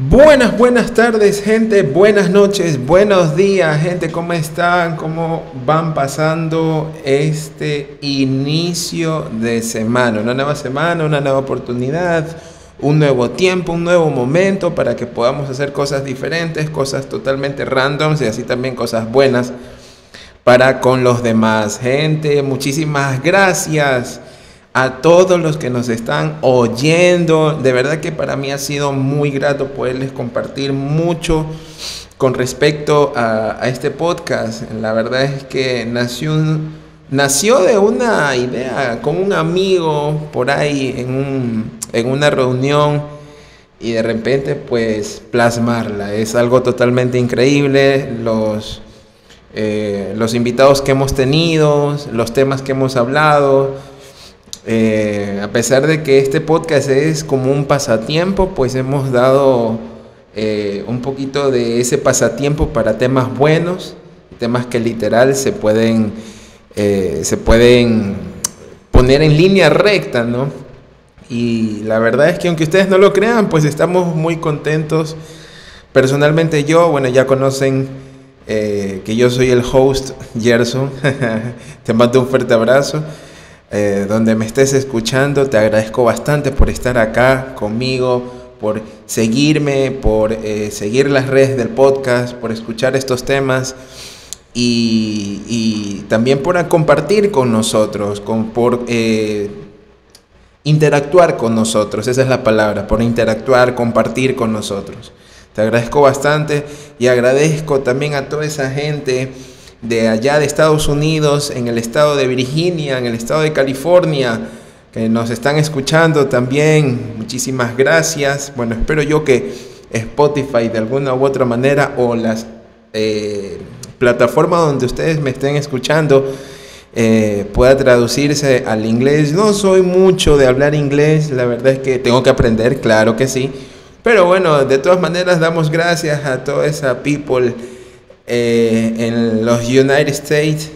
Buenas, buenas tardes, gente. Buenas noches, buenos días, gente. ¿Cómo están? ¿Cómo van pasando este inicio de semana? Una nueva semana, una nueva oportunidad, un nuevo tiempo, un nuevo momento para que podamos hacer cosas diferentes, cosas totalmente randoms y así también cosas buenas para con los demás. Gente, muchísimas gracias a todos los que nos están oyendo. De verdad que para mí ha sido muy grato poderles compartir mucho con respecto a, este podcast. La verdad es que nació, nació de una idea con un amigo por ahí en, en una reunión y de repente pues plasmarla. Es algo totalmente increíble. Los, eh, los invitados que hemos tenido, los temas que hemos hablado eh, a pesar de que este podcast es como un pasatiempo, pues hemos dado eh, un poquito de ese pasatiempo para temas buenos, temas que literal se pueden, eh, se pueden poner en línea recta, ¿no? Y la verdad es que aunque ustedes no lo crean, pues estamos muy contentos. Personalmente yo, bueno, ya conocen que yo soy el host, Gerson. Te mando un fuerte abrazo. Eh, donde me estés escuchando, te agradezco bastante por estar acá conmigo, por seguirme, por eh, seguir las redes del podcast, por escuchar estos temas y, también por compartir con nosotros, por eh, interactuar con nosotros, esa es la palabra, por interactuar, compartir con nosotros. Te agradezco bastante y agradezco también a toda esa gente de allá de Estados Unidos, en el estado de Virginia, en el estado de California, que nos están escuchando también. Muchísimas gracias. Bueno, espero yo que Spotify de alguna u otra manera o las eh, plataformas donde ustedes me estén escuchando eh, pueda traducirse al inglés. No soy mucho de hablar inglés, la verdad es que tengo que aprender, claro que sí. Pero bueno, de todas maneras damos gracias a toda esa people eh, en los United States.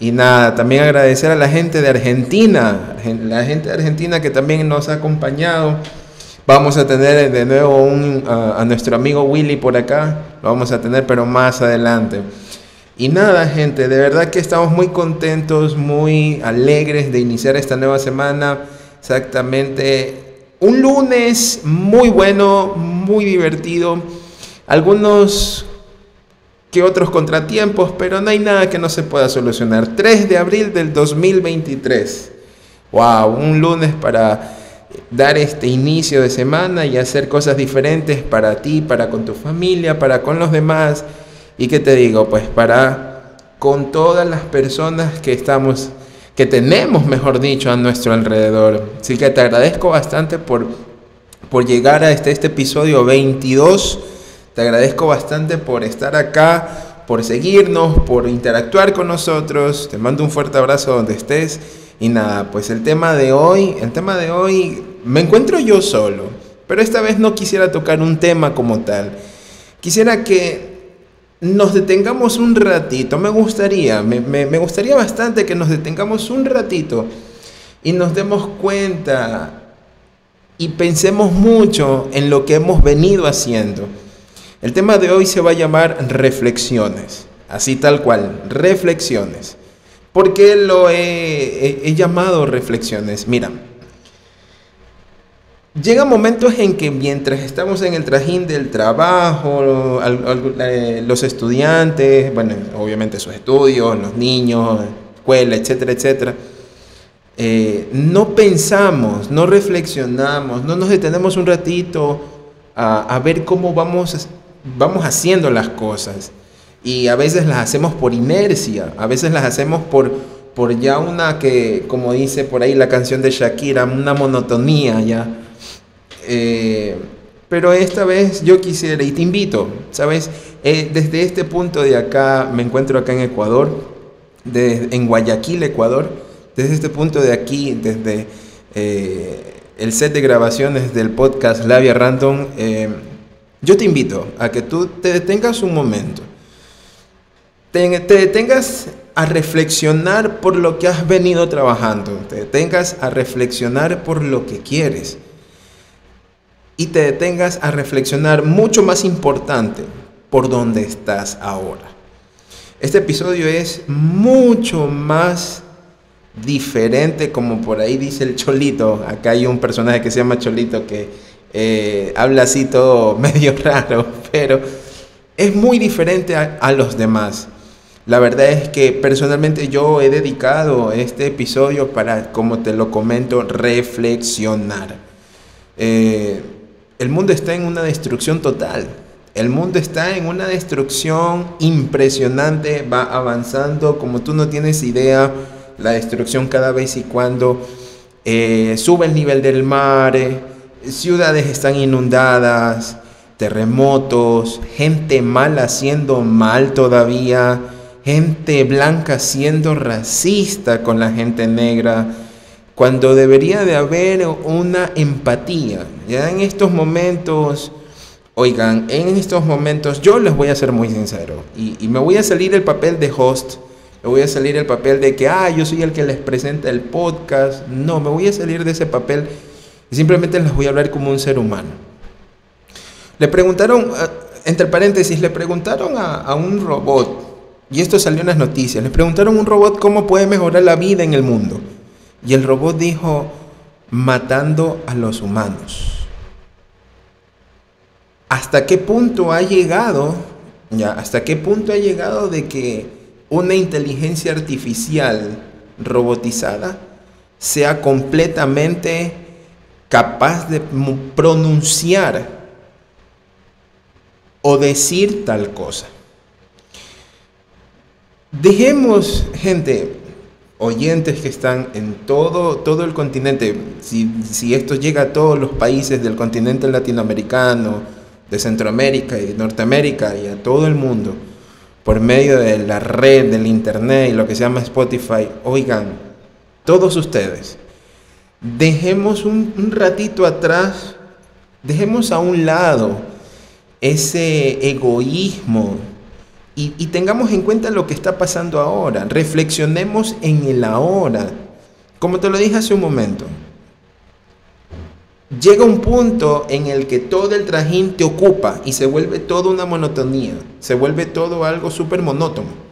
Y nada, también agradecer a la gente de Argentina, la gente de Argentina que también nos ha acompañado. Vamos a tener de nuevo a, nuestro amigo Willy por acá, lo vamos a tener pero más adelante. Y nada, gente, de verdad que estamos muy contentos, muy alegres de iniciar esta nueva semana. Exactamente un lunes muy bueno, muy divertido. Algunos que otros contratiempos, pero no hay nada que no se pueda solucionar. 3 de abril del 2023. Wow, un lunes para dar este inicio de semana y hacer cosas diferentes para ti, para con tu familia, para con los demás. ¿Y qué te digo? Pues para con todas las personas que estamos, que tenemos, mejor dicho, a nuestro alrededor. Así que te agradezco bastante por, por llegar a este, este episodio 22 te agradezco bastante por estar acá, por seguirnos, por interactuar con nosotros. Te mando un fuerte abrazo donde estés. Y nada, pues el tema de hoy, el tema de hoy, me encuentro yo solo, pero esta vez no quisiera tocar un tema como tal. Quisiera que nos detengamos un ratito, me gustaría, me, me gustaría bastante que nos detengamos un ratito y nos demos cuenta y pensemos mucho en lo que hemos venido haciendo. El tema de hoy se va a llamar reflexiones, así tal cual, reflexiones. ¿Por qué lo he, llamado reflexiones? Mira, llega momentos en que mientras estamos en el trajín del trabajo, eh, los estudiantes, bueno, obviamente sus estudios, los niños, escuela, etcétera, etcétera, eh, no pensamos, no reflexionamos, no nos detenemos un ratito a, a ver cómo vamos vamos haciendo las cosas y a veces las hacemos por inercia, a veces las hacemos por, por ya una que, como dice por ahí la canción de Shakira, una monotonía ya. Eh, pero esta vez yo quisiera, y te invito, ¿sabes? Eh, desde este punto de acá, me encuentro acá en Ecuador, en Guayaquil, Ecuador, desde este punto de aquí, desde eh, el set de grabaciones del podcast Labia Random, yo te invito a que tú te detengas un momento, te, detengas a reflexionar por lo que has venido trabajando, te detengas a reflexionar por lo que quieres. y te detengas a reflexionar mucho más importante por dónde estás ahora. Este episodio es mucho más diferente, como por ahí dice el Cholito. Acá hay un personaje que se llama Cholito que eh, habla así todo medio raro, pero es muy diferente a, los demás. La verdad es que personalmente yo he dedicado este episodio para, como te lo comento, reflexionar. Eh, el mundo está en una destrucción total. El mundo está en una destrucción impresionante, va avanzando como tú no tienes idea, la destrucción cada vez y cuando eh, sube el nivel del mar, ciudades están inundadas, terremotos, gente mala haciendo mal todavía, gente blanca siendo racista con la gente negra, cuando debería de haber una empatía. Ya en estos momentos Oigan, en estos momentos yo les voy a ser muy sincero y, me voy a salir el papel de host, me voy a salir el papel de que, ah, yo soy el que les presenta el podcast. No, me voy a salir de ese papel simplemente les voy a hablar como un ser humano. Le preguntaron, ah, entre paréntesis, le preguntaron a, a un robot, y esto salió en las noticias, le preguntaron a un robot cómo puede mejorar la vida en el mundo. Y el robot dijo, matando a los humanos hasta qué punto ha llegado, ya, hasta qué punto ha llegado de que una inteligencia artificial robotizada sea completamente capaz de pronunciar o decir tal cosa. Dejemos, gente, oyentes que están en todo, todo el continente, si, si esto llega a todos los países del continente latinoamericano, de Centroamérica y Norteamérica y a todo el mundo por medio de la red, del internet y lo que se llama Spotify, oigan, todos ustedes, dejemos un, ratito atrás, dejemos a un lado ese egoísmo y, tengamos en cuenta lo que está pasando ahora, reflexionemos en el ahora, como te lo dije hace un momento, llega un punto en el que todo el trajín te ocupa y se vuelve toda una monotonía, se vuelve todo algo súper monótono.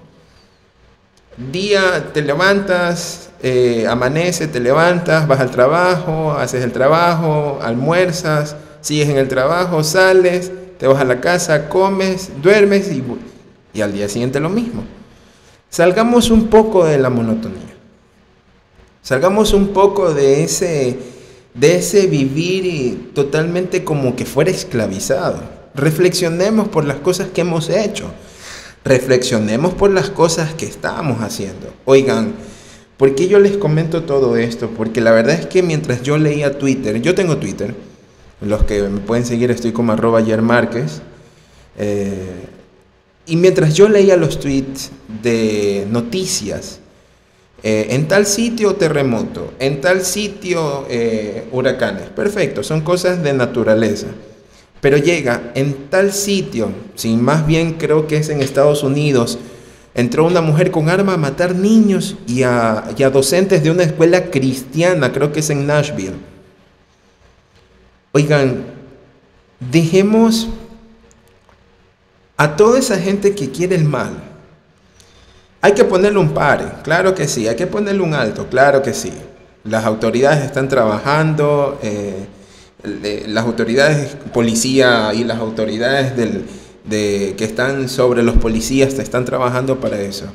Día te levantas, eh, amanece, te levantas, vas al trabajo, haces el trabajo, almuerzas, sigues en el trabajo, sales, te vas a la casa, comes, duermes y, y al día siguiente lo mismo. Salgamos un poco de la monotonía. Salgamos un poco de ese de ese vivir totalmente como que fuera esclavizado. Reflexionemos por las cosas que hemos hecho. Reflexionemos por las cosas que estamos haciendo. Oigan, ¿por qué yo les comento todo esto? Porque la verdad es que mientras yo leía Twitter, yo tengo Twitter, los que me pueden seguir estoy como arroba Márquez, eh, y mientras yo leía los tweets de noticias, eh, en tal sitio terremoto, en tal sitio eh, huracanes. Perfecto, son cosas de naturaleza. Pero llega en tal sitio, sin más bien creo que es en Estados Unidos, entró una mujer con arma a matar niños y a, docentes de una escuela cristiana, creo que es en Nashville. Oigan, dejemos a toda esa gente que quiere el mal, hay que ponerle un par, claro que sí, hay que ponerle un alto, claro que sí. Las autoridades están trabajando, eh, las autoridades policía y las autoridades de, que están sobre los policías están trabajando para eso.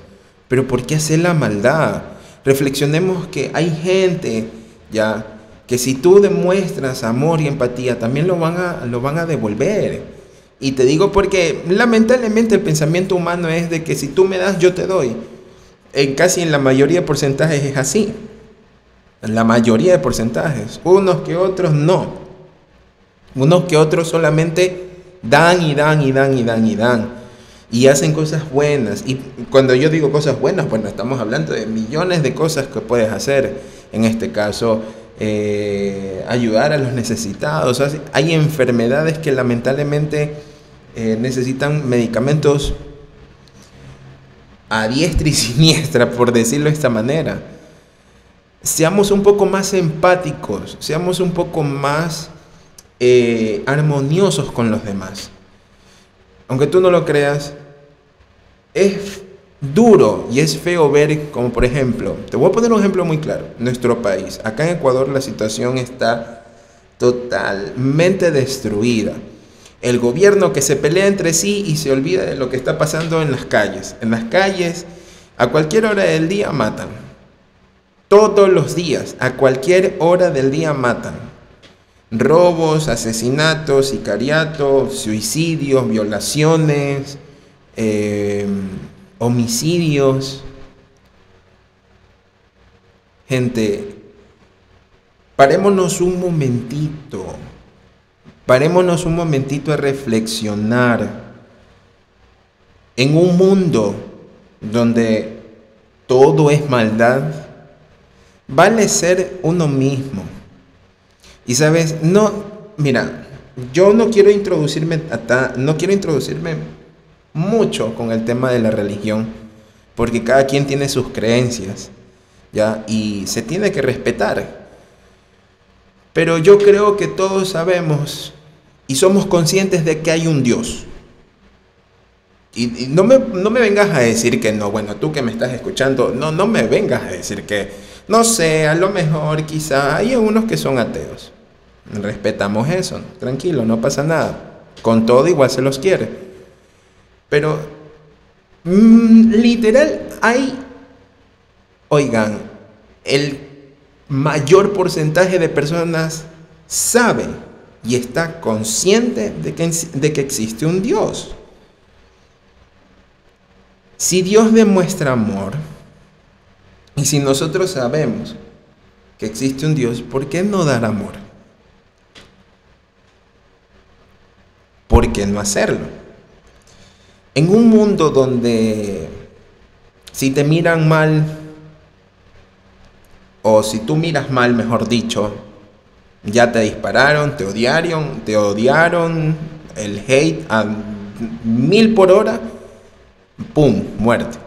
Pero ¿por qué hacer la maldad? Reflexionemos que hay gente ya que si tú demuestras amor y empatía, también lo van a, lo van a devolver. Y te digo porque lamentablemente el pensamiento humano es de que si tú me das, yo te doy. En casi en la mayoría de porcentajes es así. En la mayoría de porcentajes. Unos que otros no. Unos que otros solamente dan y dan y dan y dan y dan. Y hacen cosas buenas. Y cuando yo digo cosas buenas, bueno, estamos hablando de millones de cosas que puedes hacer. En este caso, eh, ayudar a los necesitados. Hay enfermedades que lamentablemente eh, necesitan medicamentos a diestra y siniestra, por decirlo de esta manera. Seamos un poco más empáticos, seamos un poco más eh, armoniosos con los demás. Aunque tú no lo creas, es duro y es feo ver como por ejemplo, te voy a poner un ejemplo muy claro, nuestro país, acá en Ecuador la situación está totalmente destruida. El gobierno que se pelea entre sí y se olvida de lo que está pasando en las calles. En las calles, a cualquier hora del día matan. Todos los días, a cualquier hora del día matan. Robos, asesinatos, sicariatos, suicidios, violaciones, eh, homicidios. Gente, parémonos un momentito, parémonos un momentito a reflexionar en un mundo donde todo es maldad, vale ser uno mismo. Y sabes, no, mira, yo no quiero introducirme, no quiero introducirme mucho con el tema de la religión, porque cada quien tiene sus creencias, ¿ya? Y se tiene que respetar. Pero yo creo que todos sabemos y somos conscientes de que hay un Dios. Y, no, me, no, me, vengas a decir que no, bueno, tú que me estás escuchando, no, no me vengas a decir que, no sé, a lo mejor quizá hay unos que son ateos. Respetamos eso, tranquilo, no pasa nada. Con todo igual se los quiere. Pero mm, literal hay, oigan, el mayor porcentaje de personas sabe y está consciente de que, de que existe un Dios. Si Dios demuestra amor, y si nosotros sabemos que existe un Dios, ¿por qué no dar amor? ¿Por qué no hacerlo? En un mundo donde si te miran mal, o si tú miras mal, mejor dicho, ya te dispararon, te odiaron, te odiaron, el hate a mil por hora, ¡pum! Muerte.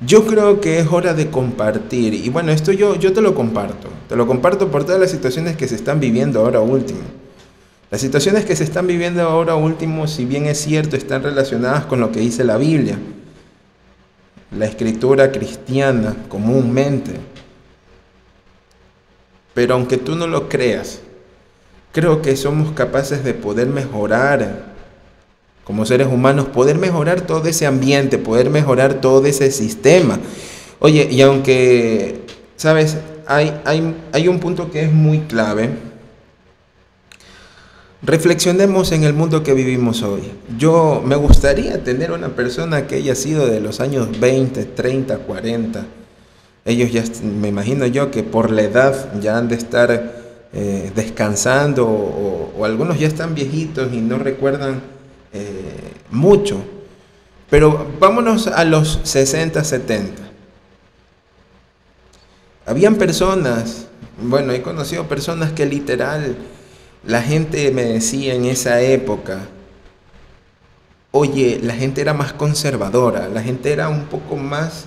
Yo creo que es hora de compartir, y bueno, esto yo, yo te lo comparto, te lo comparto por todas las situaciones que se están viviendo ahora último. Las situaciones que se están viviendo ahora último, si bien es cierto, están relacionadas con lo que dice la Biblia, la escritura cristiana comúnmente. Pero aunque tú no lo creas, creo que somos capaces de poder mejorar como seres humanos, poder mejorar todo ese ambiente, poder mejorar todo ese sistema. Oye, y aunque, sabes, hay, hay, hay un punto que es muy clave, Reflexionemos en el mundo que vivimos hoy. Yo me gustaría tener una persona que haya sido de los años 20, 30, 40. Ellos ya, me imagino yo que por la edad ya han de estar eh, descansando o, algunos ya están viejitos y no recuerdan eh, mucho. Pero vámonos a los 60, 70. Habían personas, bueno, he conocido personas que literal la gente me decía en esa época, oye, la gente era más conservadora, la gente era un poco más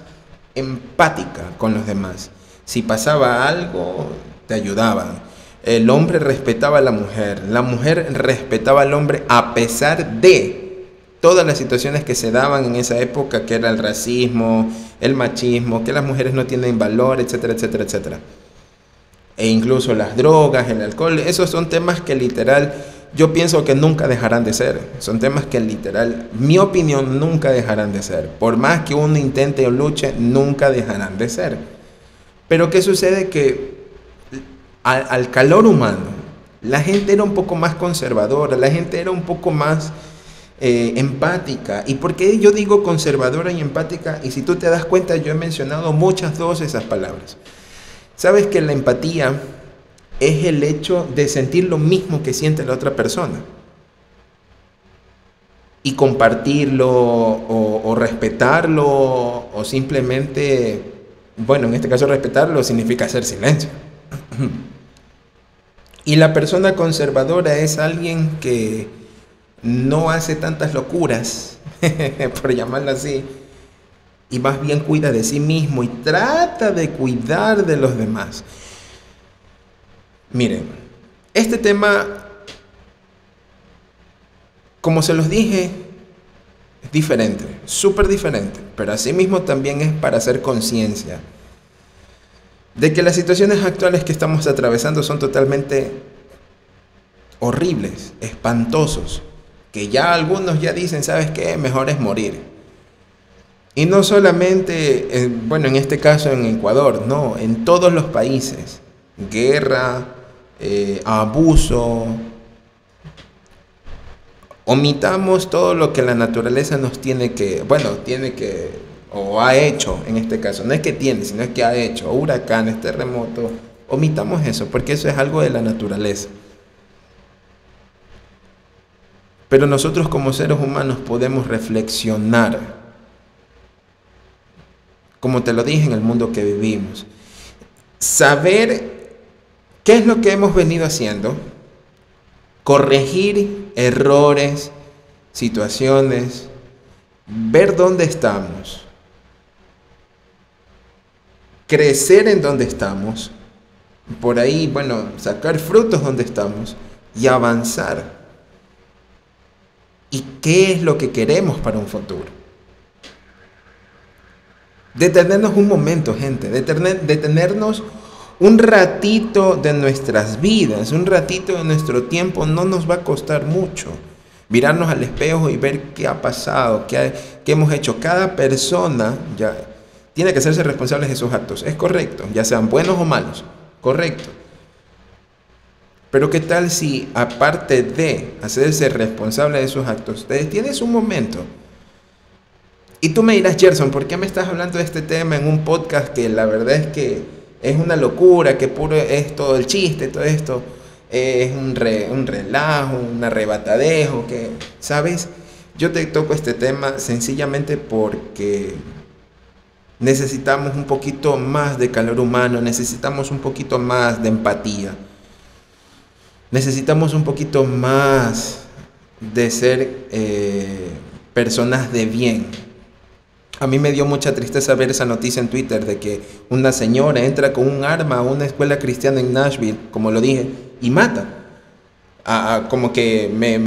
empática con los demás. Si pasaba algo, te ayudaban. El hombre respetaba a la mujer, la mujer respetaba al hombre a pesar de todas las situaciones que se daban en esa época, que era el racismo, el machismo, que las mujeres no tienen valor, etcétera, etcétera, etcétera e incluso las drogas, el alcohol, esos son temas que literal yo pienso que nunca dejarán de ser. Son temas que literal, mi opinión, nunca dejarán de ser. Por más que uno intente o luche, nunca dejarán de ser. Pero ¿qué sucede? Que al, calor humano, la gente era un poco más conservadora, la gente era un poco más eh, empática. ¿Y por qué yo digo conservadora y empática? Y si tú te das cuenta, yo he mencionado muchas dos esas palabras. Sabes que la empatía es el hecho de sentir lo mismo que siente la otra persona y compartirlo o, respetarlo o simplemente, bueno, en este caso respetarlo significa hacer silencio. Y la persona conservadora es alguien que no hace tantas locuras, por llamarlo así, y más bien cuida de sí mismo y trata de cuidar de los demás. Miren, este tema, como se los dije, es diferente, súper diferente, pero asimismo también es para hacer conciencia de que las situaciones actuales que estamos atravesando son totalmente horribles, espantosos, que ya algunos ya dicen, ¿sabes qué? Mejor es morir. Y no solamente, bueno, en este caso en Ecuador, no, en todos los países. Guerra, eh, abuso. Omitamos todo lo que la naturaleza nos tiene que, bueno, tiene que, o ha hecho en este caso. No es que tiene, sino es que ha hecho. Huracanes, terremotos. Omitamos eso, porque eso es algo de la naturaleza. Pero nosotros como seres humanos podemos reflexionar, como te lo dije, en el mundo que vivimos. Saber qué es lo que hemos venido haciendo, corregir errores, situaciones, ver dónde estamos, crecer en donde estamos, por ahí, bueno, sacar frutos donde estamos y avanzar. Y qué es lo que queremos para un futuro. Detenernos un momento, gente, detenernos un ratito de nuestras vidas, un ratito de nuestro tiempo no nos va a costar mucho. Mirarnos al espejo y ver qué ha pasado, qué, hemos hecho. Cada persona ya tiene que hacerse responsable de sus actos. Es correcto, ya sean buenos o malos. Correcto. Pero qué tal si, aparte de hacerse responsable de sus actos, te tienes un momento y tú me dirás, Gerson, ¿por qué me estás hablando de este tema en un podcast que la verdad es que es una locura, que puro es todo el chiste, todo esto es un, un relajo, un arrebatadejo, que, ¿sabes? Yo te toco este tema sencillamente porque necesitamos un poquito más de calor humano, necesitamos un poquito más de empatía necesitamos un poquito más de ser eh, personas de bien. A mí me dio mucha tristeza ver esa noticia en Twitter de que una señora entra con un arma a una escuela cristiana en Nashville, como lo dije, y mata. como que me,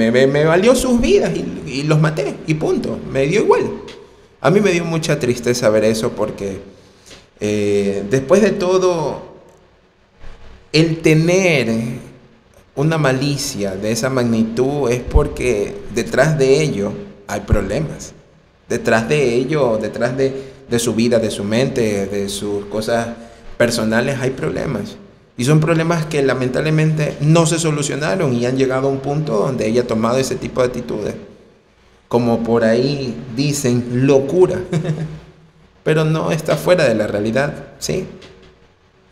valió sus vidas y, los maté, y punto. Me dio igual. A mí me dio mucha tristeza ver eso porque eh, después de todo, el tener una malicia de esa magnitud es porque detrás de ello hay problemas. Detrás de ello, detrás de, su vida, de su mente, de sus cosas personales, hay problemas. Y son problemas que lamentablemente no se solucionaron y han llegado a un punto donde ella ha tomado ese tipo de actitudes. Como por ahí dicen, locura. Pero no está fuera de la realidad, ¿sí?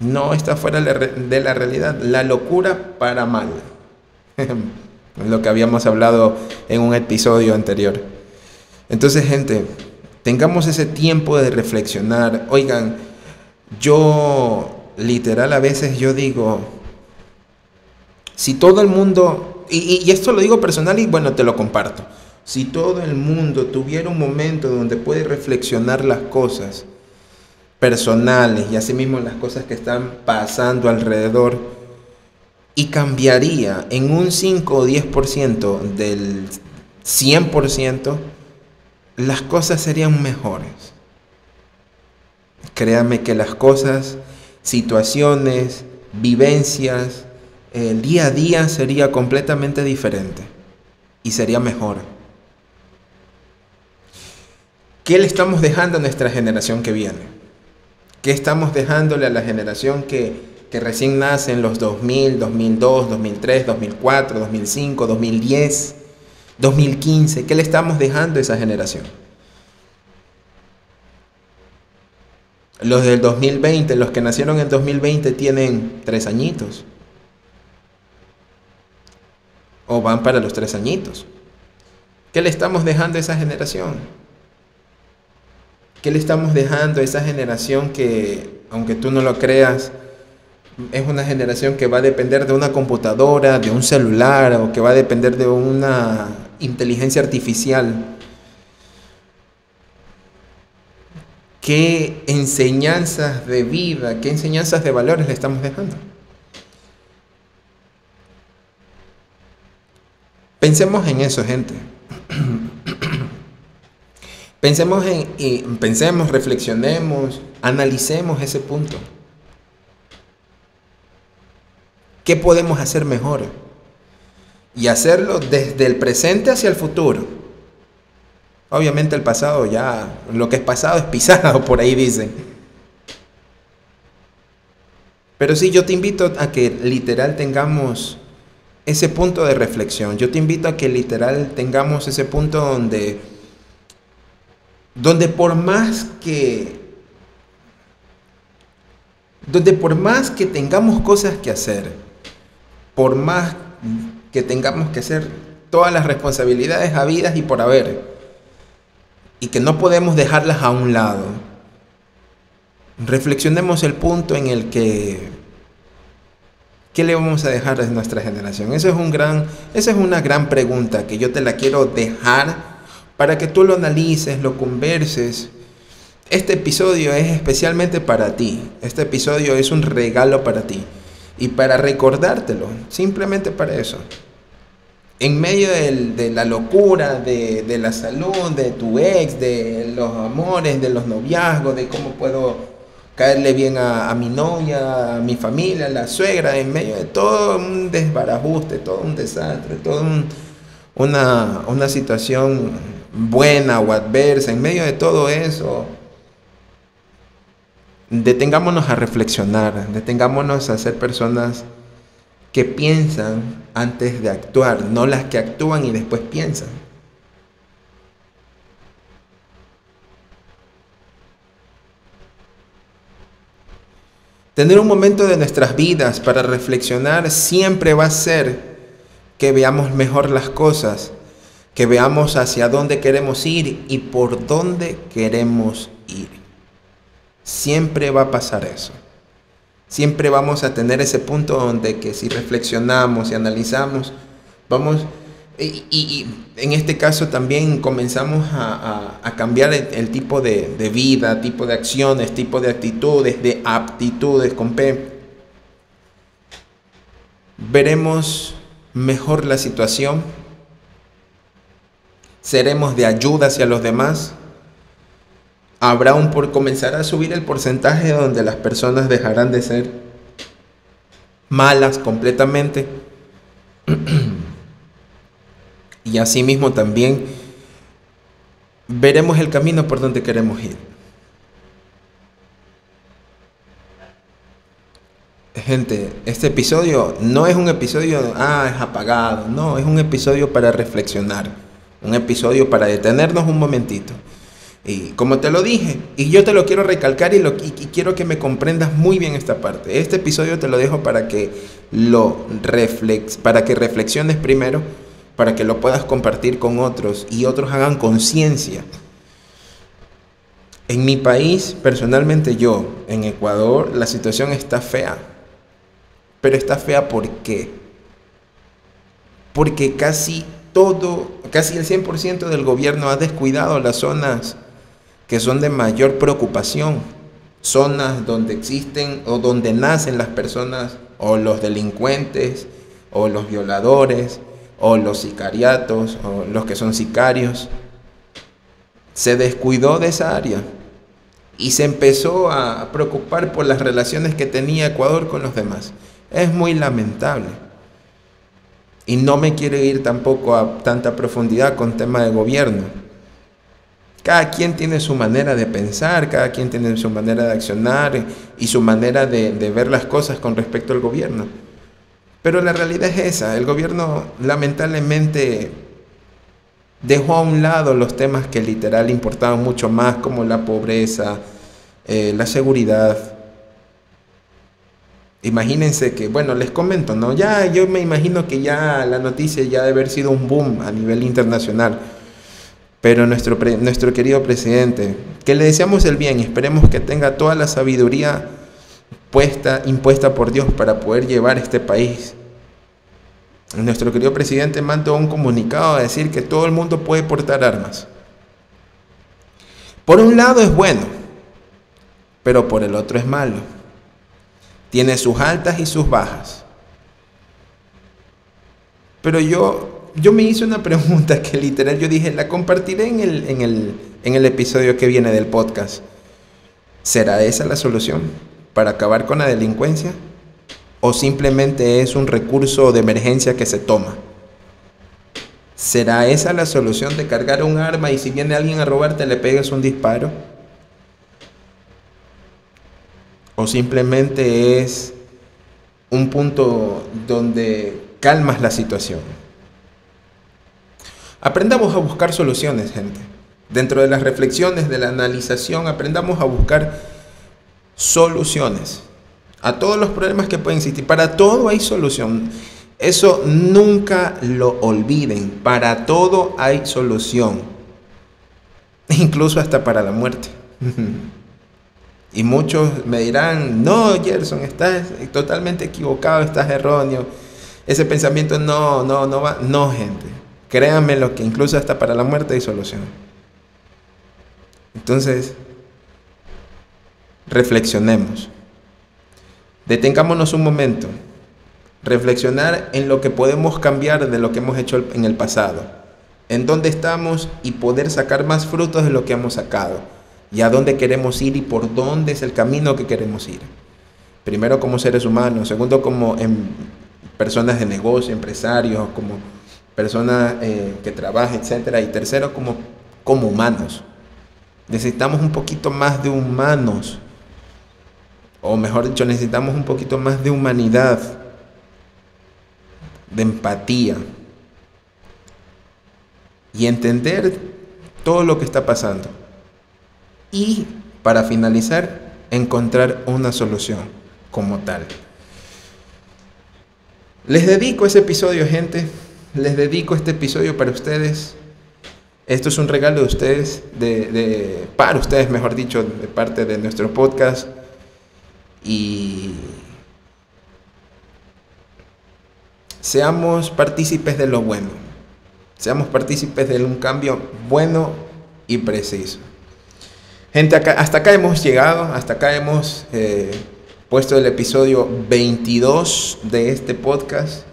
no está fuera de la realidad. La locura para mal. Lo que habíamos hablado en un episodio anterior. Entonces, gente, tengamos ese tiempo de reflexionar. Oigan, yo literal a veces yo digo, si todo el mundo, y, y esto lo digo personal y bueno, te lo comparto, si todo el mundo tuviera un momento donde puede reflexionar las cosas, personales y asimismo las cosas que están pasando alrededor y cambiaría en un 5 o 10% del 100%, las cosas serían mejores. Créame que las cosas, situaciones, vivencias, el día a día sería completamente diferente y sería mejor. ¿Qué le estamos dejando a nuestra generación que viene? ¿Qué estamos dejándole a la generación que, recién nace en los 2000, 2002, 2003, 2004, 2005, 2010, 2015? ¿Qué le estamos dejando a esa generación? Los del 2020, los que nacieron en 2020 tienen tres añitos. O van para los tres añitos. ¿Qué le estamos dejando a esa generación? ¿Qué le estamos dejando a esa generación que, aunque tú no lo creas, es una generación que va a depender de una computadora, de un celular o que va a depender de una inteligencia artificial. ¿Qué enseñanzas de vida, qué enseñanzas de valores le estamos dejando? Pensemos en eso, gente. pensemos en, y pensemos, reflexionemos, analicemos ese punto. ¿Qué podemos hacer mejor? Y hacerlo desde el presente hacia el futuro. Obviamente el pasado ya, lo que es pasado es pisado, por ahí dicen. Pero sí, yo te invito a que literal tengamos ese punto de reflexión. Yo te invito a que literal tengamos ese punto donde, donde por más que, donde por más que tengamos cosas que hacer, por más que tengamos que hacer todas las responsabilidades habidas y por haber, y que no podemos dejarlas a un lado, reflexionemos el punto en el que ¿Qué le vamos a dejar a nuestra generación? Esa es, un gran, esa es una gran pregunta que yo te la quiero dejar para que tú lo analices, lo converses. Este episodio es especialmente para ti. Este episodio es un regalo para ti. Y para recordártelo, simplemente para eso. En medio de la locura, de, de la salud, de tu ex, de los amores, de los noviazgos, de cómo puedo caerle bien a, mi novia, a mi familia, a la suegra, en medio de todo un desbarajuste, todo un desastre, toda una, una situación buena o adversa, en medio de todo eso, detengámonos a reflexionar, detengámonos a ser personas que piensan antes de actuar, no las que actúan y después piensan. Tener un momento de nuestras vidas para reflexionar siempre va a ser que veamos mejor las cosas, que veamos hacia dónde queremos ir y por dónde queremos ir. Siempre va a pasar eso. Siempre vamos a tener ese punto donde que si reflexionamos y analizamos, vamos y, en este caso también comenzamos a, cambiar el, tipo de, de, vida, tipo de acciones, tipo de actitudes, de aptitudes con P. Veremos mejor la situación, seremos de ayuda hacia los demás. Habrá un por comenzar a subir el porcentaje donde las personas dejarán de ser malas completamente. Y asimismo también veremos el camino por donde queremos ir. Gente, este episodio no es un episodio, ah, es apagado, no, es un episodio para reflexionar, un episodio para detenernos un momentito. Y como te lo dije, y yo te lo quiero recalcar y, lo, y quiero que me comprendas muy bien esta parte. Este episodio te lo dejo para que lo reflex, para que reflexiones primero para que lo puedas compartir con otros y otros hagan conciencia. En mi país, personalmente yo, en Ecuador, la situación está fea. Pero está fea ¿por qué? Porque casi todo, casi el 100% del gobierno ha descuidado las zonas que son de mayor preocupación. Zonas donde existen o donde nacen las personas o los delincuentes o los violadores o los sicariatos, o los que son sicarios. Se descuidó de esa área y se empezó a preocupar por las relaciones que tenía Ecuador con los demás. Es muy lamentable. Y no me quiero ir tampoco a tanta profundidad con tema de gobierno. Cada quien tiene su manera de pensar, cada quien tiene su manera de accionar y su manera de, ver las cosas con respecto al gobierno. Pero la realidad es esa, el gobierno lamentablemente dejó a un lado los temas que literal importaban mucho más, como la pobreza, eh, la seguridad. Imagínense que, bueno, les comento, ¿no? Ya yo me imagino que ya la noticia ya debe haber sido un boom a nivel internacional. Pero nuestro, nuestro querido presidente, que le deseamos el bien, esperemos que tenga toda la sabiduría puesta, impuesta por Dios para poder llevar este país. Nuestro querido presidente mandó un comunicado a decir que todo el mundo puede portar armas. Por un lado es bueno, pero por el otro es malo. Tiene sus altas y sus bajas. Pero yo yo me hice una pregunta que literal yo dije, la compartiré en el, en el, en el episodio que viene del podcast. ¿Será esa la solución para acabar con la delincuencia? ¿O simplemente es un recurso de emergencia que se toma? ¿Será esa la solución de cargar un arma y si viene alguien a robarte le pegues un disparo? ¿O simplemente es un punto donde calmas la situación? Aprendamos a buscar soluciones, gente. Dentro de las reflexiones, de la analización, aprendamos a buscar soluciones a todos los problemas que pueden existir. Para todo hay solución. Eso nunca lo olviden. Para todo hay solución. Incluso hasta para la muerte. Y muchos me dirán, no, Gerson, estás totalmente equivocado, estás erróneo. Ese pensamiento no, no, no va. No, gente. Créanme lo que incluso hasta para la muerte hay solución. Entonces, reflexionemos. Detengámonos un momento reflexionar en lo que podemos cambiar de lo que hemos hecho en el pasado, en dónde estamos y poder sacar más frutos de lo que hemos sacado, y a dónde queremos ir y por dónde es el camino que queremos ir. Primero como seres humanos, segundo como en personas de negocio, empresarios, como personas eh, que trabajan, etc. Y tercero como, como humanos. Necesitamos un poquito más de humanos, o mejor dicho, necesitamos un poquito más de humanidad de empatía y entender todo lo que está pasando. Y para finalizar, encontrar una solución como tal. Les dedico ese episodio, gente. Les dedico este episodio para ustedes. Esto es un regalo de ustedes, de, para ustedes, mejor dicho, de parte de nuestro podcast. Y seamos partícipes de lo bueno, seamos partícipes de un cambio bueno y preciso. Gente, hasta acá hemos llegado, hasta acá hemos eh, puesto el episodio 22 de este podcast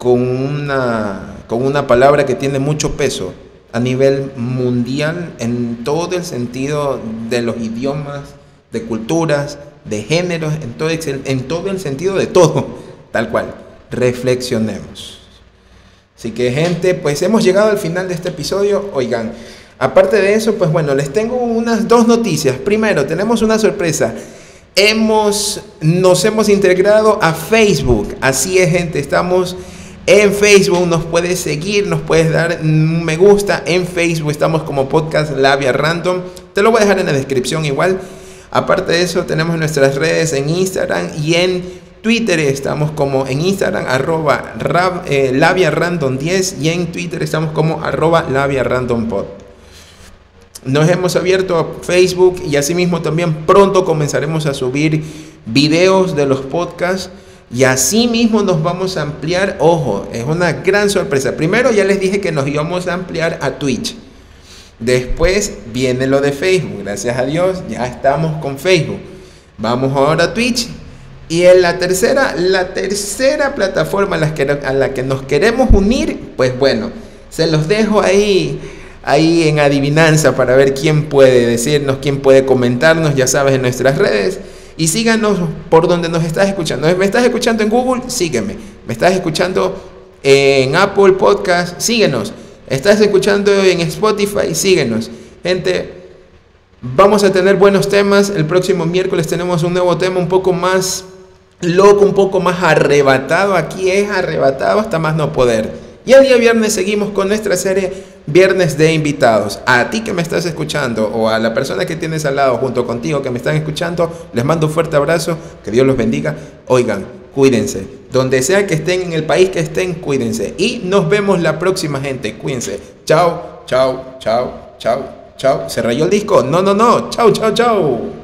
con una, con una palabra que tiene mucho peso a nivel mundial en todo el sentido de los idiomas, de culturas, de géneros, en todo, en todo el sentido de todo, tal cual reflexionemos. Así que gente, pues hemos llegado al final de este episodio. Oigan, aparte de eso, pues bueno, les tengo unas dos noticias. Primero, tenemos una sorpresa. Hemos, nos hemos integrado a Facebook. Así es, gente, estamos en Facebook. Nos puedes seguir, nos puedes dar un me gusta en Facebook. Estamos como podcast Labia Random. Te lo voy a dejar en la descripción igual. Aparte de eso, tenemos nuestras redes en Instagram y en Twitter estamos como en Instagram arroba eh, labia random 10 y en Twitter estamos como arroba labia random. Nos hemos abierto a Facebook y asimismo también pronto comenzaremos a subir videos de los podcasts y asimismo nos vamos a ampliar, ojo, es una gran sorpresa. Primero ya les dije que nos íbamos a ampliar a Twitch. Después viene lo de Facebook, gracias a Dios ya estamos con Facebook. Vamos ahora a Twitch y en la tercera, la tercera plataforma a la, que, a la que nos queremos unir, pues bueno, se los dejo ahí, ahí en adivinanza para ver quién puede decirnos, quién puede comentarnos, ya sabes, en nuestras redes. Y síganos por donde nos estás escuchando. ¿Me estás escuchando en Google? Sígueme. ¿Me estás escuchando en Apple Podcast? Síguenos. ¿Estás escuchando en Spotify? Síguenos. Gente, vamos a tener buenos temas. El próximo miércoles tenemos un nuevo tema un poco más loco, un poco más arrebatado. Aquí es arrebatado hasta más no poder. Y el día viernes seguimos con nuestra serie Viernes de Invitados. A ti que me estás escuchando o a la persona que tienes al lado junto contigo que me están escuchando, les mando un fuerte abrazo. Que Dios los bendiga. Oigan, cuídense. Donde sea que estén, en el país que estén, cuídense. Y nos vemos la próxima, gente. Cuídense. Chao, chao, chao, chao, chao. ¿Se rayó el disco? No, no, no. Chao, chao, chao.